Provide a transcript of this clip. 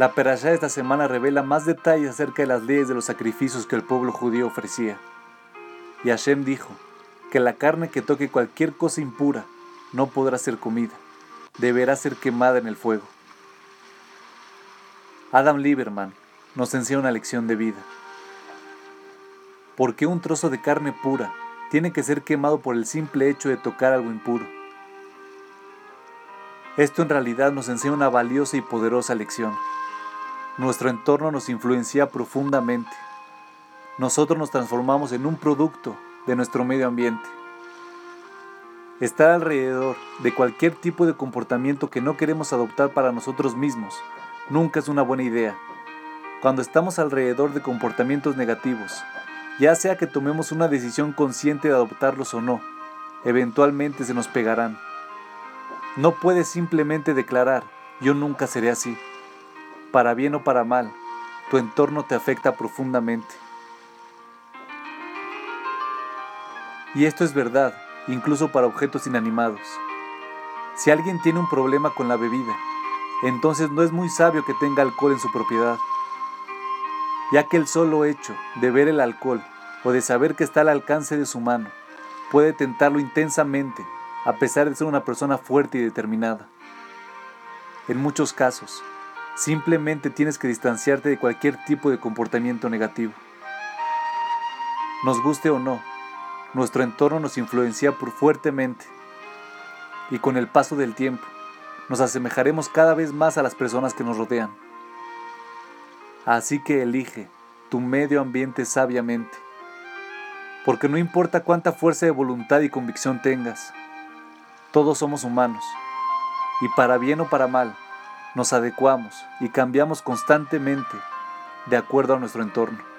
La perashá de esta semana revela más detalles acerca de las leyes de los sacrificios que el pueblo judío ofrecía. Y Hashem dijo que la carne que toque cualquier cosa impura no podrá ser comida, deberá ser quemada en el fuego. Adam Lieberman nos enseña una lección de vida. ¿Por qué un trozo de carne pura tiene que ser quemado por el simple hecho de tocar algo impuro? Esto en realidad nos enseña una valiosa y poderosa lección. Nuestro entorno nos influencia profundamente. Nosotros nos transformamos en un producto de nuestro medio ambiente. Estar alrededor de cualquier tipo de comportamiento que no queremos adoptar para nosotros mismos nunca es una buena idea. Cuando estamos alrededor de comportamientos negativos, ya sea que tomemos una decisión consciente de adoptarlos o no, eventualmente se nos pegarán. No puedes simplemente declarar, yo nunca seré así. Para bien o para mal, tu entorno te afecta profundamente. Y esto es verdad, incluso para objetos inanimados. Si alguien tiene un problema con la bebida, entonces no es muy sabio que tenga alcohol en su propiedad, ya que el solo hecho de ver el alcohol o de saber que está al alcance de su mano puede tentarlo intensamente a pesar de ser una persona fuerte y determinada. En muchos casos, simplemente tienes que distanciarte de cualquier tipo de comportamiento negativo. Nos guste o no, nuestro entorno nos influencia fuertemente y con el paso del tiempo nos asemejaremos cada vez más a las personas que nos rodean. Así que elige tu medio ambiente sabiamente, porque no importa cuánta fuerza de voluntad y convicción tengas, todos somos humanos y para bien o para mal nos adecuamos y cambiamos constantemente de acuerdo a nuestro entorno.